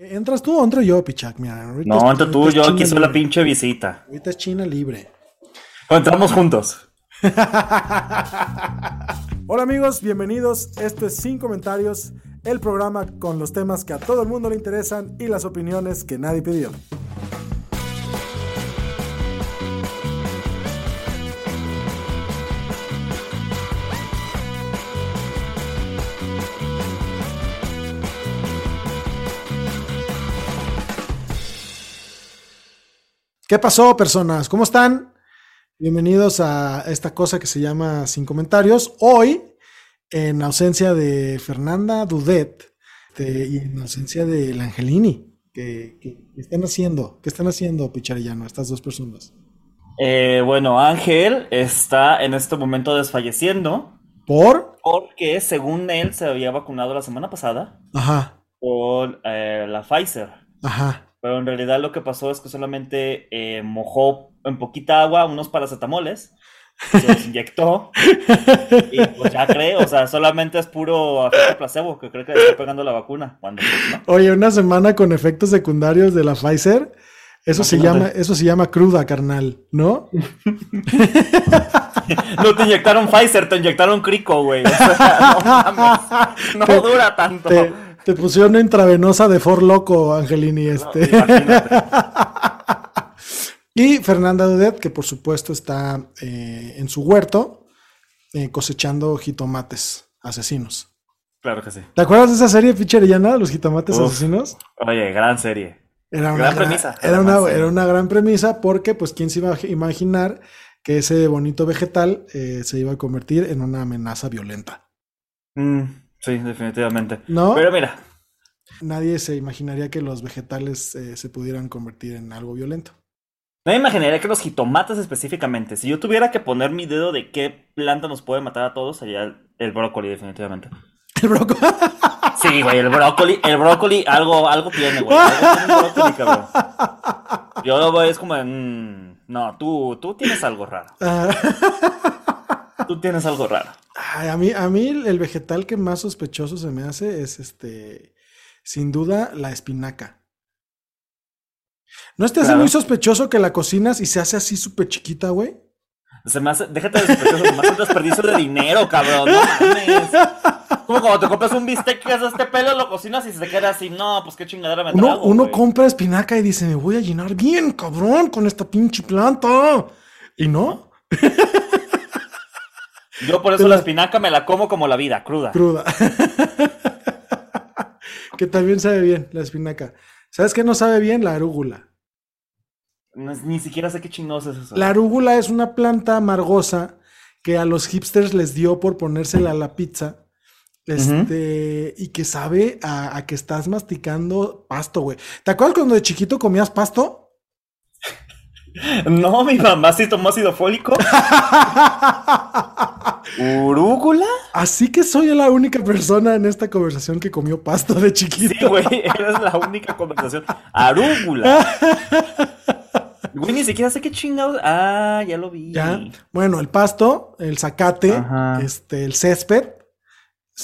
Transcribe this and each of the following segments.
¿Entras tú o entro yo, Pichak? Mira, No, entra tú, yo aquí soy la pinche visita. Ahorita es China libre. O entramos juntos. Hola amigos, bienvenidos. Esto es Sin Comentarios, el programa con los temas que a todo el mundo le interesan y las opiniones que nadie pidió. ¿Qué pasó, personas? ¿Cómo están? Bienvenidos a esta cosa que se llama Sin Comentarios. Hoy, en ausencia de Fernanda Dudet de- y en ausencia de Angelini, ¿qué, están haciendo? ¿Qué están haciendo, Picharillano, estas dos personas? Eh, bueno, Ángel está en este momento desfalleciendo ¿Por? porque según él se había vacunado la semana pasada Ajá, con eh, la Pfizer. ajá. Pero en realidad lo que pasó es que solamente eh, mojó en poquita agua unos paracetamoles, se los inyectó y pues ya cree, o sea, solamente es puro efecto placebo que cree que le está pegando la vacuna. Cuando pues, no. Oye, una semana con efectos secundarios de la Pfizer, eso se llama, eso se llama cruda, carnal, ¿no? No te inyectaron Pfizer, te inyectaron Crico, güey. O sea, no mames, no Te- dura tanto. Te, te pusieron una intravenosa de For Loco, Angelini, este. Y Fernanda Dudet, que por supuesto está eh, en su huerto eh, cosechando jitomates asesinos. Claro que sí. ¿Te acuerdas de esa serie Picherillana, Los jitomates Uf. asesinos? Oye, gran serie. Era Gran gran- premisa, Era una, era una gran premisa porque, pues, ¿quién se iba a imaginar que ese bonito vegetal eh, se iba a convertir en una amenaza violenta? Mm, sí, definitivamente. ¿No? Pero mira, Nadie se imaginaría que los vegetales eh, se pudieran convertir en algo violento. no me imaginaría que los jitomates específicamente, si yo tuviera que poner mi dedo de qué planta nos puede matar a todos, sería el, el brócoli, definitivamente. El brócoli. Sí, güey, el brócoli, el brócoli algo, algo tiene, güey. Algo tiene brócoli, cabrón. Yo lo veo, es como, mm, no, tú, tú tienes algo raro. Tú tienes algo raro. Ay, a mí, a mí el vegetal que más sospechoso se me hace es este, sin duda, la espinaca. ¿No te hace Claro. muy sospechoso que la cocinas y se hace así súper chiquita, güey? Se me hace, déjate de sospechoso, se me hace un desperdicio de dinero, cabrón, no mames. Como cuando te compras un bistec que es de este pelo, lo cocinas y se te queda así, no, pues qué chingadera me Uno, trago, uno güey. compra espinaca y dice, me voy a llenar bien, cabrón, con esta pinche planta. Y no, Yo por eso la espinaca me la como como la vida, cruda. cruda. que también sabe bien la espinaca. ¿Sabes qué no sabe bien? La arúgula. No ni siquiera sé qué chingados es eso. La arúgula es una planta amargosa que a los hipsters les dio por ponérsela a la pizza. Este, y que sabe a, a que estás masticando pasto, güey. ¿Te acuerdas cuando de chiquito comías pasto? No, mi mamá sí tomó ácido fólico. ¿Urúgula? Así que soy la única persona en esta conversación que comió pasto de chiquito. Sí, güey, eres la única conversación. Arúgula. Güey, ni siquiera sé qué chingados. Ah, ya lo vi. Ya. Bueno, el pasto, el zacate, Ajá. este, el césped.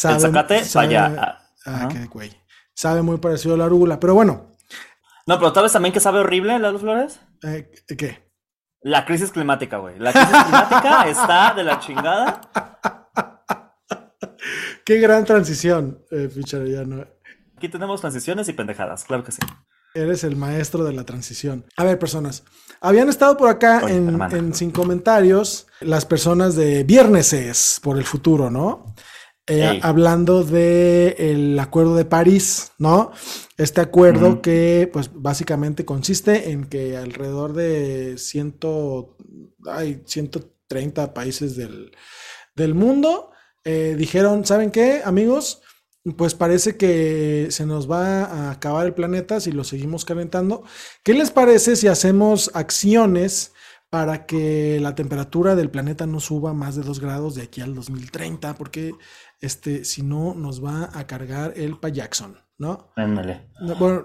El zacate, vaya. Ah, qué güey. Sabe muy parecido a la arúgula. Pero bueno, No, pero ¿sabes también que sabe horrible, Lalo Flores? eh, ¿qué? La crisis climática, güey. La crisis climática está de la chingada. Qué gran transición, eh. Aquí tenemos transiciones y pendejadas, claro que sí. Eres el maestro de la transición. A ver, personas. Habían estado por acá Oye, en, hermana. en Sin Comentarios las personas de Vierneses por el futuro, ¿no? Eh, hablando de el acuerdo de París, ¿no? Este acuerdo que, pues, básicamente consiste en que alrededor de ciento, ay, 130 países del, del mundo eh, dijeron, ¿saben qué, amigos? pues parece que se nos va a acabar el planeta si lo seguimos calentando. ¿Qué les parece si hacemos acciones para que la temperatura del planeta no suba más de 2 grados de aquí al 2030? Porque este, si no, nos va a cargar el Payaxon, ¿no? Ándale.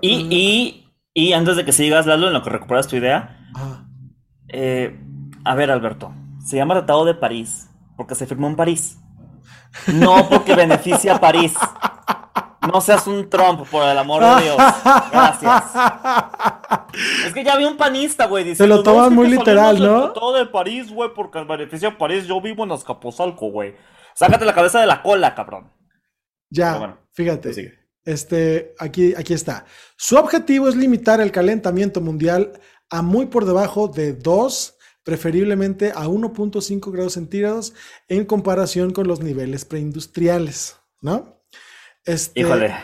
y, y, antes de que sigas, Lalo, en lo que recuperas tu idea, eh, a ver, Alberto, se llama Tratado de París porque se firmó en París. No porque beneficia a París. No seas un Trump, por el amor de Dios. Gracias. Es que ya vi un panista, güey. Se lo tomas muy literal, ¿no? Todo de París, güey, porque beneficia a París. Yo vivo en Azcapotzalco, güey. Sácate la cabeza de la cola, cabrón. Ya, fíjate. Este, aquí, aquí está. Su objetivo es limitar el calentamiento mundial a muy por debajo de 2 preferiblemente a 1.5 grados centígrados en comparación con los niveles preindustriales, ¿no? Este, Híjole.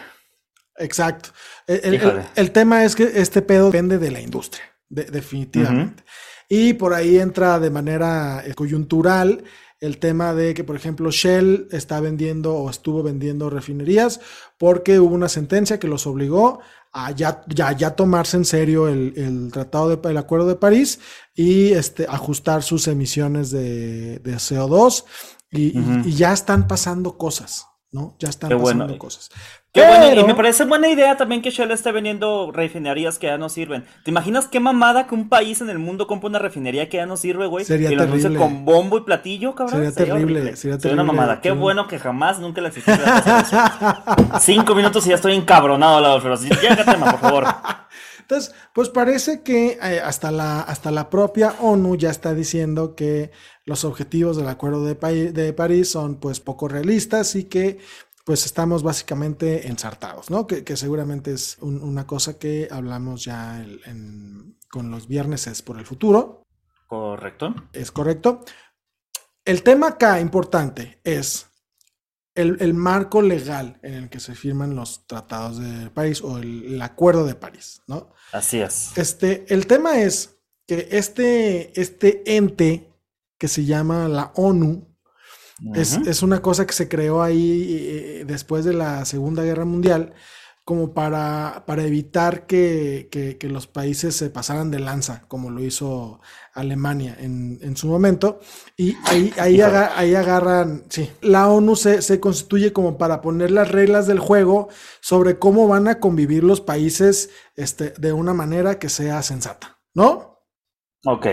Exacto. El, tema es que este pedo depende de la industria, definitivamente. Y por ahí entra de manera eh, coyuntural el tema de que, por ejemplo, Shell está vendiendo o estuvo vendiendo refinerías porque hubo una sentencia que los obligó a ya, ya, tomarse en serio el, tratado de, el acuerdo de París y este, ajustar sus emisiones de, CO2 y, ya están pasando cosas, ¿no? Ya están pasando cosas. Y me parece buena idea también que Shell esté vendiendo refinerías que ya no sirven. ¿Te imaginas qué mamada que un país en el mundo compra una refinería que ya no sirve, güey? Sería y terrible. con bombo y platillo, cabrón. Sería, terrible, sería, terrible. una mamada. Qué bueno que jamás, nunca la existió. Cinco minutos y ya estoy encabronado al lado de los Ya, tema, por favor. Entonces, pues parece que eh, hasta, la, hasta la propia ONU ya está diciendo que los objetivos del Acuerdo de, de París son pues poco realistas y que pues estamos básicamente ensartados, ¿no? Que, seguramente es una cosa que hablamos ya con los viernes es por el futuro. Correcto. Es correcto. El tema acá importante es el, marco legal en el que se firman los tratados de París o el, acuerdo de París, ¿no? Así es. Este, el tema es que este, este ente que se llama la ONU, es, una cosa que se creó ahí eh, después de la Segunda Guerra Mundial como para, para evitar que, los países se pasaran de lanza, como lo hizo Alemania en, su momento. Y ahí, ahí, ahí agarran, sí, la ONU se, se, constituye como para poner las reglas del juego sobre cómo van a convivir los países este, de una manera que sea sensata, ¿no? Ok.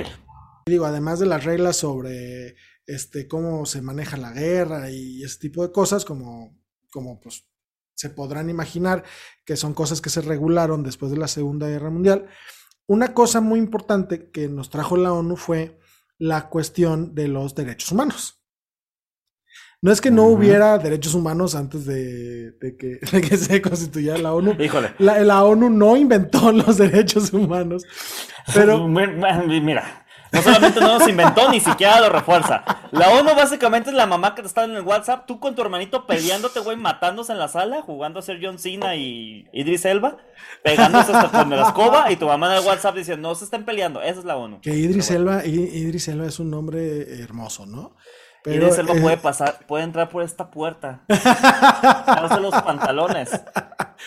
Digo, además de las reglas sobre este, cómo se maneja la guerra y ese tipo de cosas, como, como pues se podrán imaginar que son cosas que se regularon después de la Segunda Guerra Mundial. Una cosa muy importante que nos trajo la ONU fue la cuestión de los derechos humanos. No es que no hubiera derechos humanos antes de, que, se constituyera la ONU. Híjole. La, la, ONU no inventó los derechos humanos. Pero. Mira, no solamente no los inventó, ni siquiera lo refuerza. La ONU básicamente es la mamá que te está en el WhatsApp, tú con tu hermanito peleándote, güey, matándose en la sala, jugando a ser John Cena y Idris Elba, pegándose hasta con la escoba, y tu mamá en el WhatsApp diciendo, no se estén peleando, esa es la ONU. Que Idris Elba, Idris Elba es un nombre hermoso, ¿no? Pero, Idris Elba puede pasar, puede entrar por esta puerta. Darse los pantalones.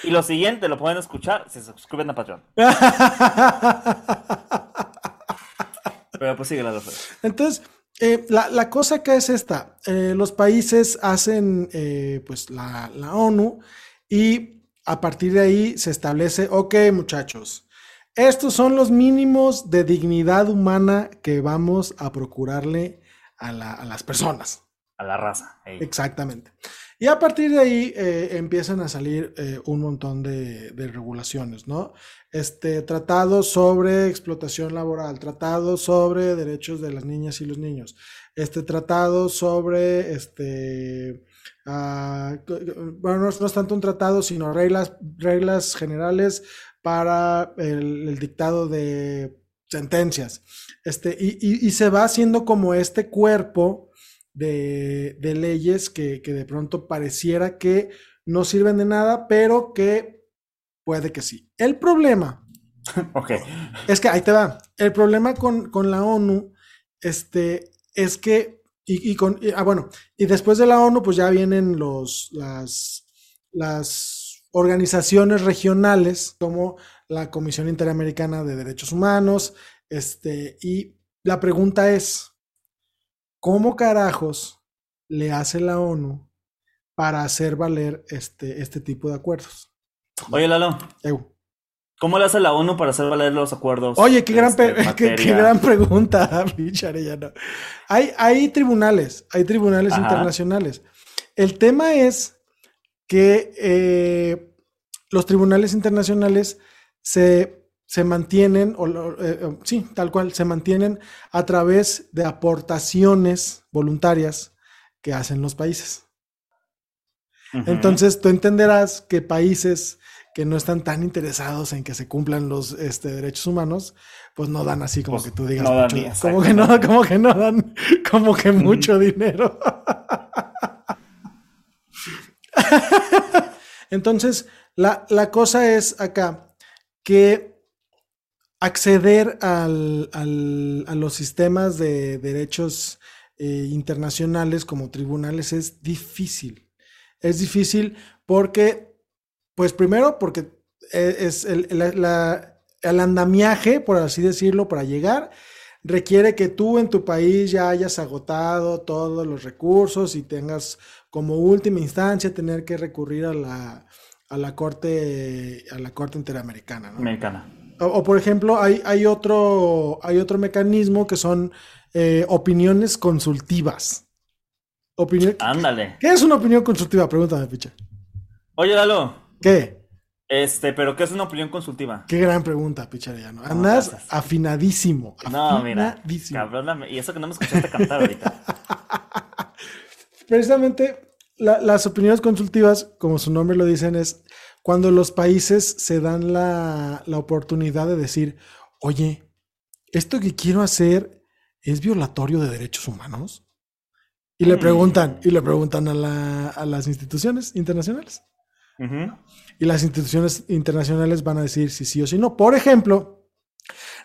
Y lo siguiente, lo pueden escuchar si se suscriben a Patreon. Pero pues sigue la Entonces, eh, la, cosa que es esta, eh, los países hacen eh, pues la, ONU y a partir de ahí se establece, ok muchachos, estos son los mínimos de dignidad humana que vamos a procurarle a, las personas. A la raza. Exactamente. Y a partir de ahí empiezan a salir un montón de, regulaciones, ¿no? este, tratados sobre explotación laboral, tratados sobre derechos de las niñas y los niños, este, tratado sobre, este, ah, bueno, no, es tanto un tratado, sino reglas, reglas generales para el, dictado de sentencias. Este, y, se va haciendo como este cuerpo de, leyes que, que de pronto pareciera que no sirven de nada, pero que Puede que sí. El problema. ok. Es que ahí te va. El problema con, la ONU este, es que. Y, con. ah, bueno. Y después de la ONU, pues ya vienen los. Las. las organizaciones regionales como la Comisión Interamericana de Derechos Humanos, este, y la pregunta es, ¿cómo carajos le hace la ONU para hacer valer este, este tipo de acuerdos? Oye, Lalo. ¿Cómo le hace la ONU para hacer valer los acuerdos? Oye, qué gran, este, qué, qué gran pregunta, Arellano. Hay, hay tribunales, hay tribunales Ajá. internacionales. El tema es que eh, los tribunales internacionales se, se mantienen, o, eh, eh, sí, tal cual, se mantienen a través de aportaciones voluntarias que hacen los países. Entonces, tú entenderás que países que no están tan interesados en que se cumplan los este, derechos humanos, pues no dan así como Pues, que tú digas, no dan mucho- ni- como que no, como que no dan, como que mucho dinero. Entonces, la, la cosa es acá que acceder al- al- a los sistemas de derechos eh, internacionales como tribunales es difícil. Es difícil porque, pues primero, porque eh, es el, la- la- el andamiaje, por así decirlo, para llegar, requiere que tú en tu país ya hayas agotado todos los recursos y tengas como última instancia tener que recurrir a la, a la corte, a la corte interamericana. O, o, por ejemplo, hay, hay, otro, hay otro mecanismo que son eh, opiniones consultivas. Opinión, Ándale. ¿Qué es una opinión consultiva? Pregúntame, picha. Oye, Lalo. ¿Qué? Este, pero ¿qué es una opinión consultiva? Qué gran pregunta, Picharellano. Andas gracias. afinadísimo. No, mira. afinadísimo. Cabrón, y eso que no me escuchaste cantar ahorita. Precisamente la- las opiniones consultivas, como su nombre lo dicen, es cuando los países se dan la, la oportunidad de decir, oye, esto que quiero hacer es violatorio de derechos humanos. Y le Mm. preguntan, y le preguntan a, la- a las instituciones internacionales. Y las instituciones internacionales van a decir si sí o si no. Por ejemplo,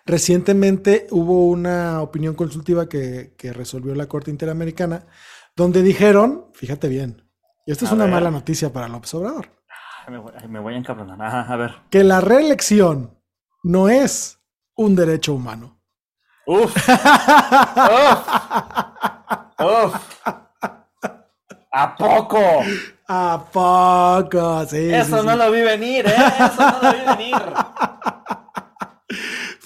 recientemente hubo una opinión consultiva que, que resolvió la Corte Interamericana, donde dijeron, fíjate bien, y esto es A una ver. mala noticia para López Obrador, me, voy, me voy a encabronar. A ver. que la reelección no es un derecho humano. Uf. Uf. Uf. ¿A poco? ¿A poco? Sí, sí, Eso sí. no lo vi venir, ¿eh? Eso no lo vi venir.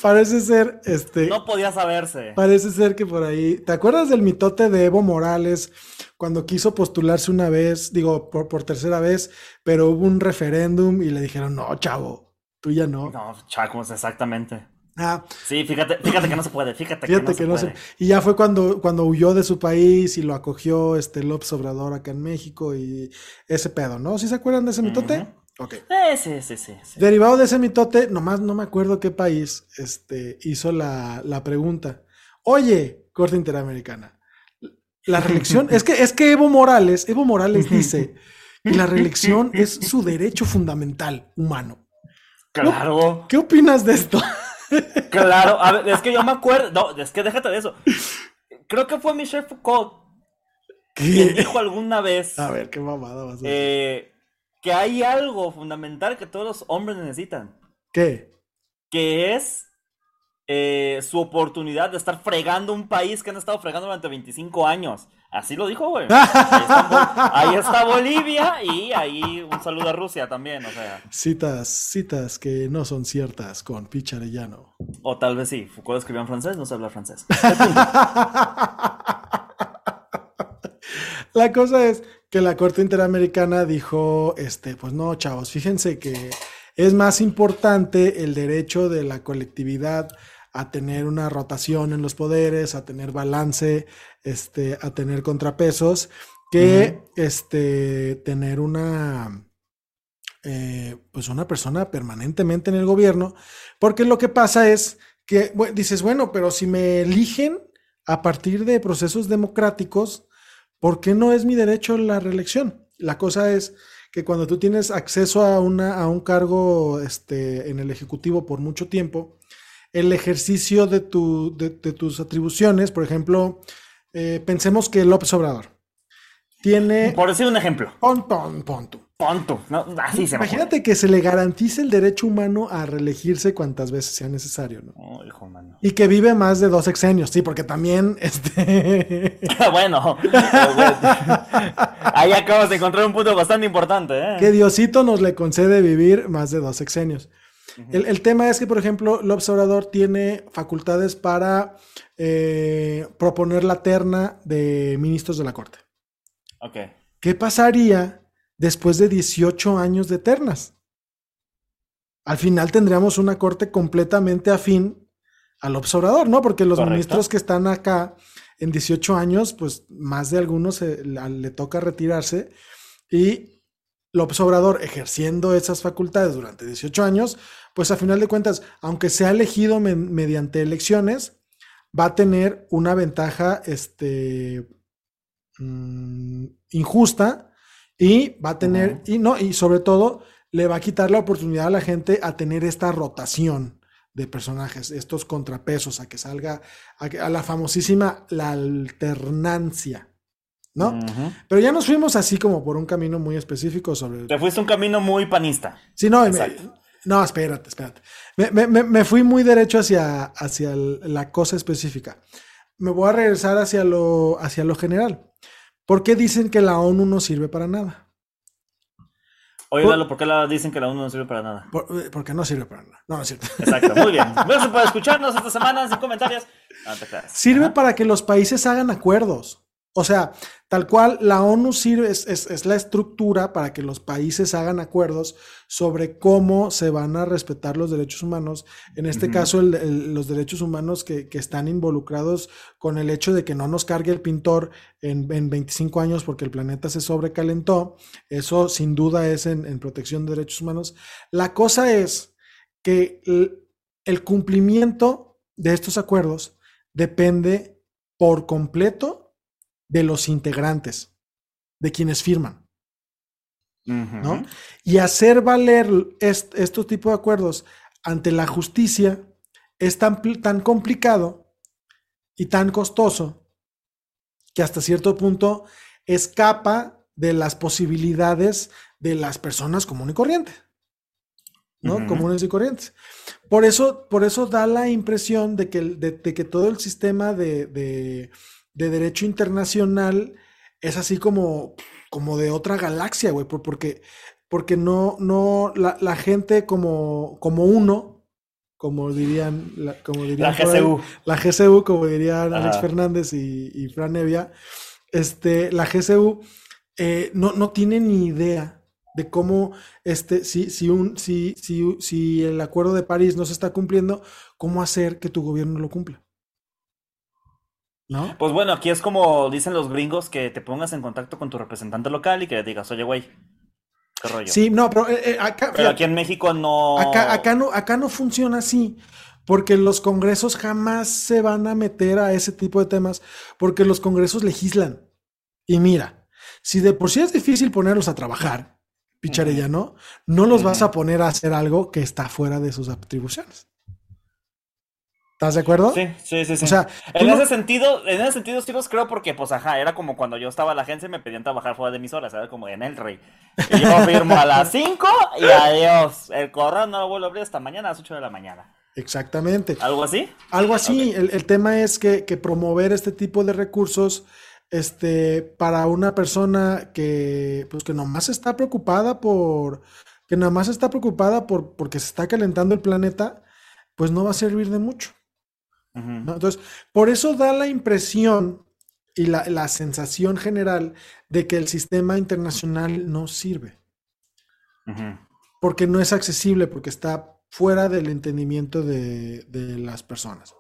Parece ser, este, No podía saberse. Parece ser que por ahí. ¿Te acuerdas del mitote de Evo Morales cuando quiso postularse una vez, digo, por, por tercera vez, pero hubo un referéndum y le dijeron, no, chavo, tú ya no. No, chacos, exactamente. Ah, Sí, fíjate, fíjate que no se puede, fíjate, fíjate que no se puede. Y ya fue cuando, cuando huyó de su país y lo acogió este López Obrador acá en México y ese pedo, ¿no? ¿Sí se acuerdan de ese mitote? Ujú. Ok. Eh, sí, sí, sí. sí. Derivado de ese mitote, nomás no me acuerdo qué país este, hizo la, la pregunta. Oye, Corte Interamericana, la reelección, es que, es que Evo Morales, Evo Morales dice que la reelección es su derecho fundamental humano. Claro, ¿Qué opinas de esto? claro. A ver, es que yo me acuerdo. No, es que déjate de eso. Creo que fue Michel Foucault quien dijo alguna vez A ver, qué mamada vas a decir. eh, que hay algo fundamental que todos los hombres necesitan, ¿Qué? que es eh, su oportunidad de estar fregando un país que han estado fregando durante 25 años. Así lo dijo, güey. Ahí está, Bol- ahí está Bolivia y ahí un saludo a Rusia también, o sea. Citas, citas que no son ciertas con Picharellano. O tal vez sí, Foucault escribió en francés, no se habla francés. La cosa es que la Corte Interamericana dijo, este, pues no, chavos, fíjense que es más importante el derecho de la colectividad a tener una rotación en los poderes, a tener balance, este, a tener contrapesos, que este, tener una, eh, pues una persona permanentemente en el gobierno, porque lo que pasa es que dices, bueno, pero si me eligen a partir de procesos democráticos, ¿por qué no es mi derecho la reelección? La cosa es que cuando tú tienes acceso a, una, a un cargo este, en el Ejecutivo por mucho tiempo, el ejercicio de, tu, de, de tus atribuciones, por ejemplo, eh, pensemos que López Obrador tiene... Por decir un ejemplo. Pon, pon, pon tú. Punto. No, así se Imagínate que se le garantice el derecho humano a reelegirse cuantas veces sea necesario, ¿no? Oh, hijo, mano. Y que vive más de dos sexenios, sí, porque también, este... bueno, ahí acabas de encontrar un punto bastante importante, ¿eh? que Diosito nos le concede vivir más de dos sexenios. el, el tema es que, por ejemplo, el observador tiene facultades para eh, proponer la terna de ministros de la Corte. Ok. ¿Qué pasaría después de 18 años de ternas? Al final tendríamos una corte completamente afín al observador, ¿no? Porque los Correcto. ministros que están acá en 18 años, pues más de algunos se- la- le toca retirarse y López Obrador ejerciendo esas facultades durante 18 años, pues a final de cuentas, aunque sea elegido me- mediante elecciones, va a tener una ventaja este, mm, injusta y va a tener, y no, y sobre todo le va a quitar la oportunidad a la gente a tener esta rotación de personajes, estos contrapesos, a que salga, a, la famosísima, la alternancia, ¿no? Pero ya nos fuimos así como por un camino muy específico sobre... Te fuiste un camino muy panista. Sí, no, me- no, espérate, espérate. Me, me- me- fui muy derecho hacia, hacia la cosa específica. Me voy a regresar hacia lo, hacia lo general. ¿Por qué dicen que la ONU no sirve para nada? Oye, Por- Lalo, ¿por qué la dicen que la ONU no sirve para nada? Por- eh, porque no sirve para nada. No, no es cierto. Exacto, muy bien. Gracias por escucharnos esta semana sin comentarios. No te creas. Sirve Ajá. para que los países hagan acuerdos. O sea, tal cual la ONU sirve, es, es- es la estructura para que los países hagan acuerdos sobre cómo se van a respetar los derechos humanos. En este caso, el- el- los derechos humanos que, que están involucrados con el hecho de que no nos cargue el pintor en, en 25 años porque el planeta se sobrecalentó. Eso sin duda es en, en protección de derechos humanos. La cosa es que el, el cumplimiento de estos acuerdos depende por completo de los integrantes, de quienes firman. Y hacer valer est- estos tipos de acuerdos ante la justicia es tan, tan complicado y tan costoso que hasta cierto punto escapa de las posibilidades de las personas común y corriente. ¿no? Comunes y corrientes. Por eso, por eso da la impresión de que, de, de que todo el sistema de, de- de derecho internacional es así como, como de otra galaxia, güey, por- porque, porque no, no, la, la gente como, como uno, como dirían, la- como dirían La ahí, GCU. la GCU, como dirían Alex. Fernández y, y Fran Evia, este, la GCU eh, no, no tiene ni idea de cómo, este, si, si, un, si, si, si el acuerdo de París no se está cumpliendo, cómo hacer que tu gobierno lo cumpla. ¿No? Pues bueno, aquí es como dicen los gringos que te pongas en contacto con tu representante local y que le digas, oye, güey, qué rollo. Sí, no, pero eh, eh, acá, Pero aquí en México no. acá, acá no, acá no funciona así. Porque los congresos jamás se van a meter a ese tipo de temas, porque los congresos legislan. Y mira, si de por sí es difícil ponerlos a trabajar, Picharellano, no los vas a poner a hacer algo que está fuera de sus atribuciones. ¿Estás de acuerdo? Sí, sí, sí, sí. O sea, en no- ese sentido, en ese sentido sí los creo porque, pues, ajá, era como cuando yo estaba en la agencia y me pedían trabajar fuera de mis horas, era como en el rey. Y yo firmo a las 5 y adiós. El correo no lo vuelvo a abrir hasta mañana a las 8 de la mañana. Exactamente. ¿Algo así? Algo así, el, el tema es que, que promover este tipo de recursos este, para una persona que, pues, que nomás está preocupada por, que nomás está preocupada por, porque se está calentando el planeta, pues no va a servir de mucho. Entonces, por eso da la impresión y la, la sensación general de que el sistema internacional no sirve, porque no es accesible, porque está fuera del entendimiento de, de las personas.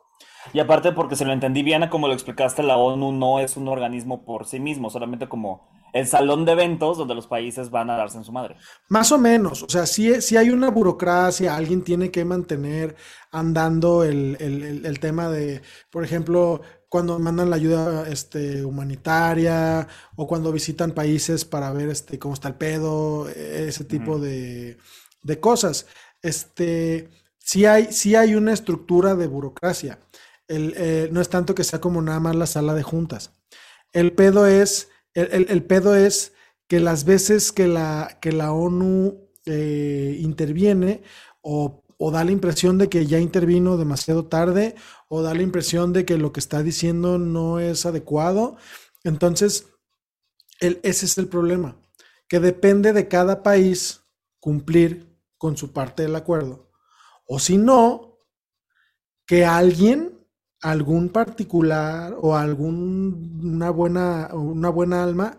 Y aparte, porque se lo entendí bien, como lo explicaste, la ONU no es un organismo por sí mismo, solamente como el salón de eventos donde los países van a darse en su madre. Más o menos, o sea, si si hay una burocracia, alguien tiene que mantener andando el, el- el- tema de, por ejemplo, cuando mandan la ayuda este, humanitaria o cuando visitan países para ver este, cómo está el pedo, ese tipo de, de cosas. Este, sí hay, sí hay una estructura de burocracia. El, eh, no es tanto que sea como nada más la sala de juntas. El pedo es, el, el- pedo es que las veces que la, que la ONU eh, interviene o, o, da la impresión de que ya intervino demasiado tarde o da la impresión de que lo que está diciendo no es adecuado. Entonces, el, ese es el problema, que depende de cada país cumplir con su parte del acuerdo. O si no, que alguien, algún particular o algún, una, buena, una buena alma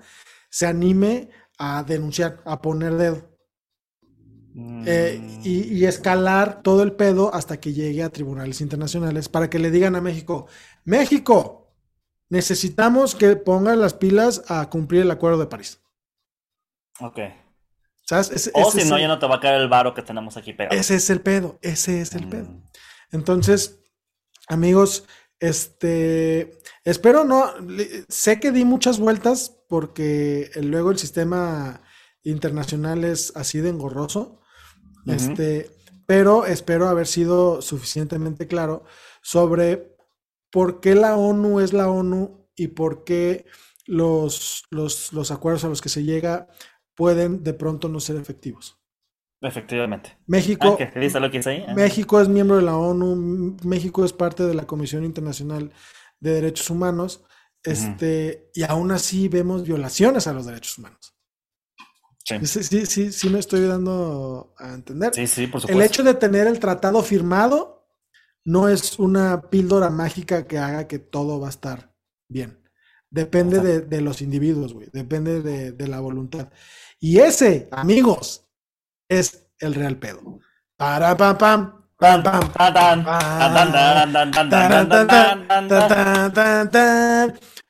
se anime a denunciar, a poner dedo. Eh, Mm, y, y escalar todo el pedo hasta que llegue a tribunales internacionales para que le digan a México, México, necesitamos que pongan las pilas a cumplir el acuerdo de París. ok. ¿Sabes? O si no, el- ya no te va a caer el varo que tenemos aquí pegado. ese es el pedo, ese es el pedo. Mm, Entonces, amigos, este, espero no, sé que di muchas vueltas porque luego el sistema internacional es así de engorroso, este, pero espero haber sido suficientemente claro sobre por qué la ONU es la ONU y por qué los, los, los acuerdos a los que se llega pueden de pronto no ser efectivos. Efectivamente. México, Ah, ¿qué? ¿Qué dice lo que dice ahí? Ah. México es miembro de la ONU, México es parte de la Comisión Internacional de Derechos Humanos, este, y aún así vemos violaciones a los derechos humanos. Sí. Sí, sí, sí, sí me estoy dando a entender. sí, sí, por El supuesto. hecho de tener el tratado firmado no es una píldora mágica que haga que todo va a estar bien. Depende de, de los individuos, güey. Depende de, de la voluntad. Y ese, amigos, es el real pedo. Para pam pam. Pam, pam,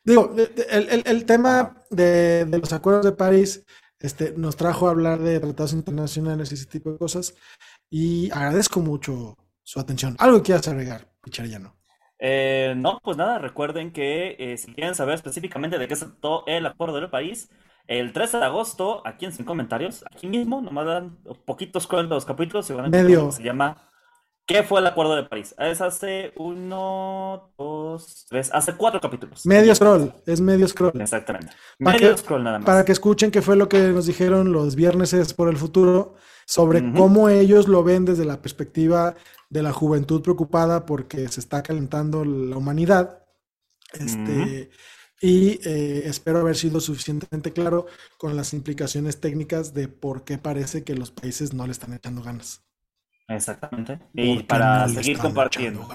Digo, el, el, el tema de, de, los acuerdos de París este, nos trajo a hablar de tratados internacionales y ese tipo de cosas. Y agradezco mucho su atención. ¿Algo quieras agregar, Picharellano? Eh, no, pues nada, recuerden que eh, si quieren saber específicamente de qué se trató el Acuerdo de París, el 13 de agosto, aquí en Sin Comentarios, aquí mismo, nomás dan poquitos scroll de los capítulos y van a encontrar Medio. se llama ¿Qué fue el acuerdo de París? Es hace uno, dos, tres, hace cuatro capítulos. Medio scroll, es medio scroll. Exactamente. Para Medio que- scroll nada más. Para que escuchen qué fue lo que nos dijeron los viernes es por el futuro sobre cómo ellos lo ven desde la perspectiva de la juventud preocupada porque se está calentando la humanidad. Este, Y eh, espero haber sido suficientemente claro con las implicaciones técnicas de por qué parece que los países no le están echando ganas. Exactamente. Y ¿Por qué para no seguir compartiendo.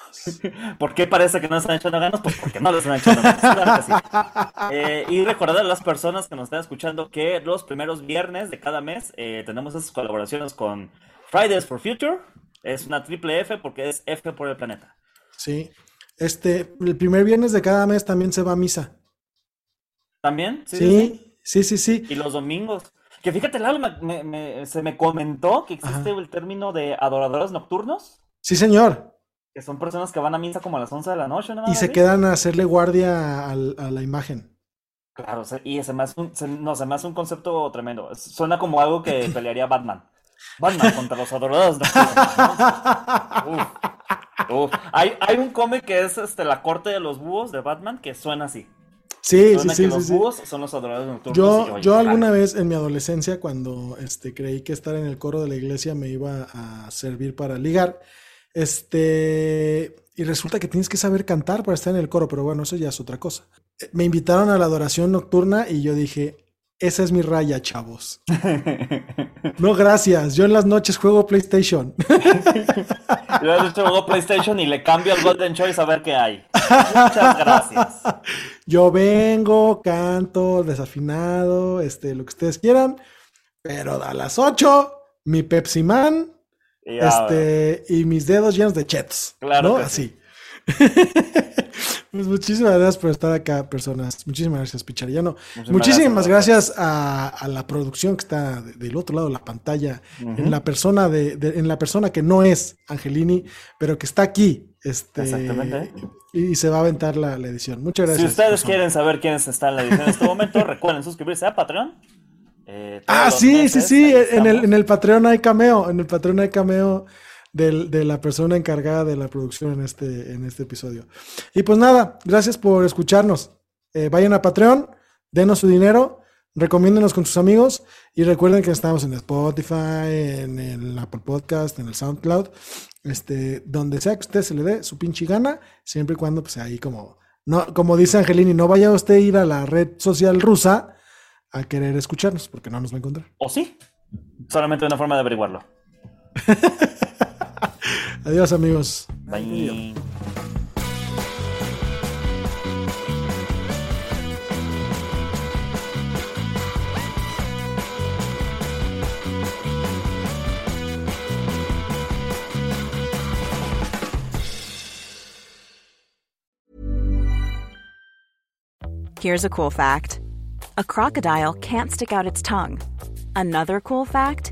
¿Por qué parece que no están echando ganas? Pues porque no les están echando ganas. Claro que sí. Eh, y recordar a las personas que nos están escuchando que los primeros viernes de cada mes eh, tenemos esas colaboraciones con Fridays for Future. Es una triple F porque es F por el planeta. Sí. Este, el primer viernes de cada mes también se va a misa. ¿También? Sí, sí, sí. Sí. Y los domingos. Que fíjate, Lalo, me- me- se me comentó que existe Ajá. el término de adoradores nocturnos, Sí, señor. que son personas que van a misa como a las 11 de la noche, ¿no? Y se quedan a hacerle guardia a, la imagen. Claro, y se me hace un, se- no, se me hace un concepto tremendo. Suena como algo que pelearía Batman. Batman contra los adoradores nocturnos, ¿no? Uf, Hay, hay un cómic que es este, La corte de los búhos de Batman que suena así. Sí, sí, Suena sí, que sí, los sí. búhos son los adoradores nocturnos. Yo, y oye, yo alguna vez en mi adolescencia, cuando este, creí que estar en el coro de la iglesia me iba a servir para ligar, este, y resulta que tienes que saber cantar para estar en el coro, pero bueno, eso ya es otra cosa. Eh, Me invitaron a la adoración nocturna y yo dije, esa es mi raya, chavos. No, gracias, yo en las noches juego PlayStation. Yo de hecho juego PlayStation y le cambio al Golden Choice a ver qué hay. Muchas gracias. Yo vengo, canto, desafinado, este, lo que ustedes quieran, pero a las 8, mi Pepsi Man, Y este, y mis dedos llenos de chetos, Claro Así. Pues muchísimas gracias por estar acá, personas. Muchísimas gracias, Pichariano. Muchísimas Muchísimas gracias, gracias a, a la producción que está de- del otro lado de la pantalla, en la persona de, de- en la persona que no es Angelini, pero que está aquí, este, Exactamente. y se va a aventar la, la edición. Muchas Si gracias. ustedes persona. quieren saber quiénes están en la edición en este momento, recuerden suscribirse a Patreon. Eh, Ah, sí, meses, sí, sí. ahí En el, en el Patreon hay cameo. En el Patreon hay cameo del- de la persona encargada de la producción en este, en este episodio. Y pues nada, gracias por escucharnos. Eh, vayan a Patreon, denos su dinero, recomiéndenos con sus amigos y recuerden que estamos en Spotify, en el Apple Podcast, en el SoundCloud, este, donde sea que usted se le dé su pinche gana, siempre y cuando pues ahí como, no, como dice Angelini, no vaya usted a ir a la red social rusa a querer escucharnos, porque no nos va a encontrar. ¿O sí? Solamente una forma de averiguarlo. Adiós amigos. Bye. Here's a cool fact a crocodile can't stick out its tongue. Another cool fact